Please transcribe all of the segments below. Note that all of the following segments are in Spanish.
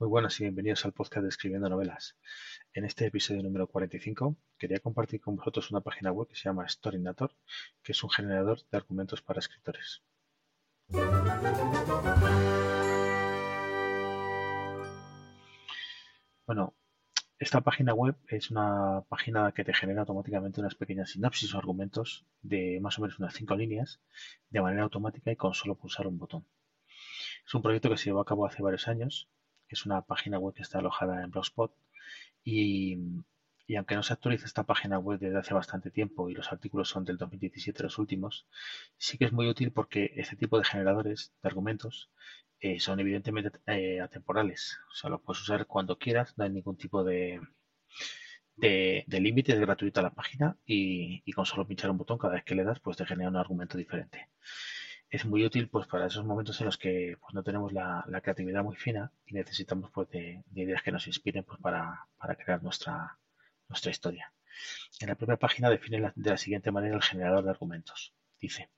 Muy buenas y bienvenidos al podcast de Escribiendo Novelas. En este episodio número 45 quería compartir con vosotros una página web que se llama Storynator, que es un generador de argumentos para escritores. Bueno, esta página web es una página que te genera automáticamente unas pequeñas sinapsis o argumentos de más o menos unas 5 líneas de manera automática y con solo pulsar un botón. Es un proyecto que se llevó a cabo hace varios años es una página web que está alojada en Blogspot y, aunque no se actualiza esta página web desde hace bastante tiempo y los artículos son del 2017 los últimos, sí que es muy útil porque este tipo de generadores de argumentos eh, son evidentemente eh, atemporales. O sea, lo puedes usar cuando quieras, no hay ningún tipo de, de, límite, es gratuita la página y, y, con solo pinchar un botón cada vez que le das, pues te genera un argumento diferente es muy útil pues para esos momentos en los que pues, no tenemos la, creatividad muy fina y necesitamos pues de, ideas que nos inspiren pues para, crear nuestra, nuestra historia. En la propia página define de la siguiente manera el generador de argumentos. Dice,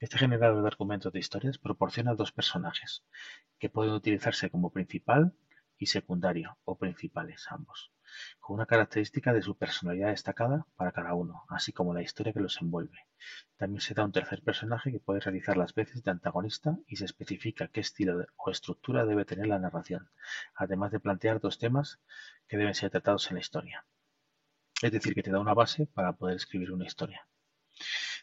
este generador de argumentos de historias proporciona dos personajes que pueden utilizarse como principal y secundario o principales ambos con una característica de su personalidad destacada para cada uno, así como la historia que los envuelve. También se da un tercer personaje que puede realizar las veces de antagonista y se especifica qué estilo o estructura debe tener la narración, además de plantear dos temas que deben ser tratados en la historia. Es decir, que te da una base para poder escribir una historia.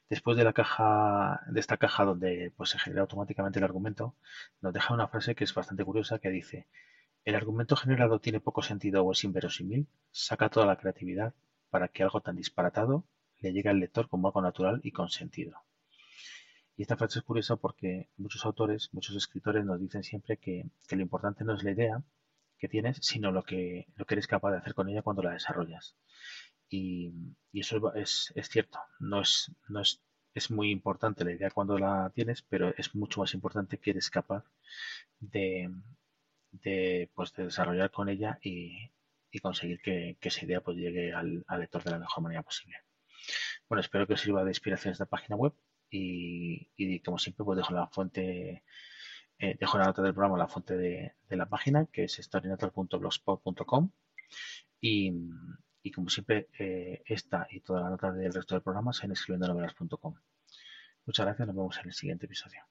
Después de la caja, de esta caja donde pues, se genera automáticamente el argumento, nos deja una frase que es bastante curiosa que dice el argumento generado tiene poco sentido o es inverosímil, saca toda la creatividad para que algo tan disparatado le llegue al lector como algo natural y con sentido. Y esta frase es curiosa porque muchos autores, muchos escritores nos dicen siempre que, lo importante no es la idea que tienes, sino lo que, lo que eres capaz de hacer con ella cuando la desarrollas. Y, eso es, es, cierto, no es, no es, es muy importante la idea cuando la tienes, pero es mucho más importante que eres capaz de, de, pues, de desarrollar con ella y, conseguir que, esa idea pues, llegue al, lector de la mejor manera posible. Bueno, espero que os sirva de inspiración esta página web y, como siempre pues dejo la fuente, eh, dejo la nota del programa la fuente de, la página que es storynator.blogspot.com y, y como siempre eh, esta y toda la nota del resto del programa en escribiendo novelas.com. Muchas gracias, nos vemos en el siguiente episodio.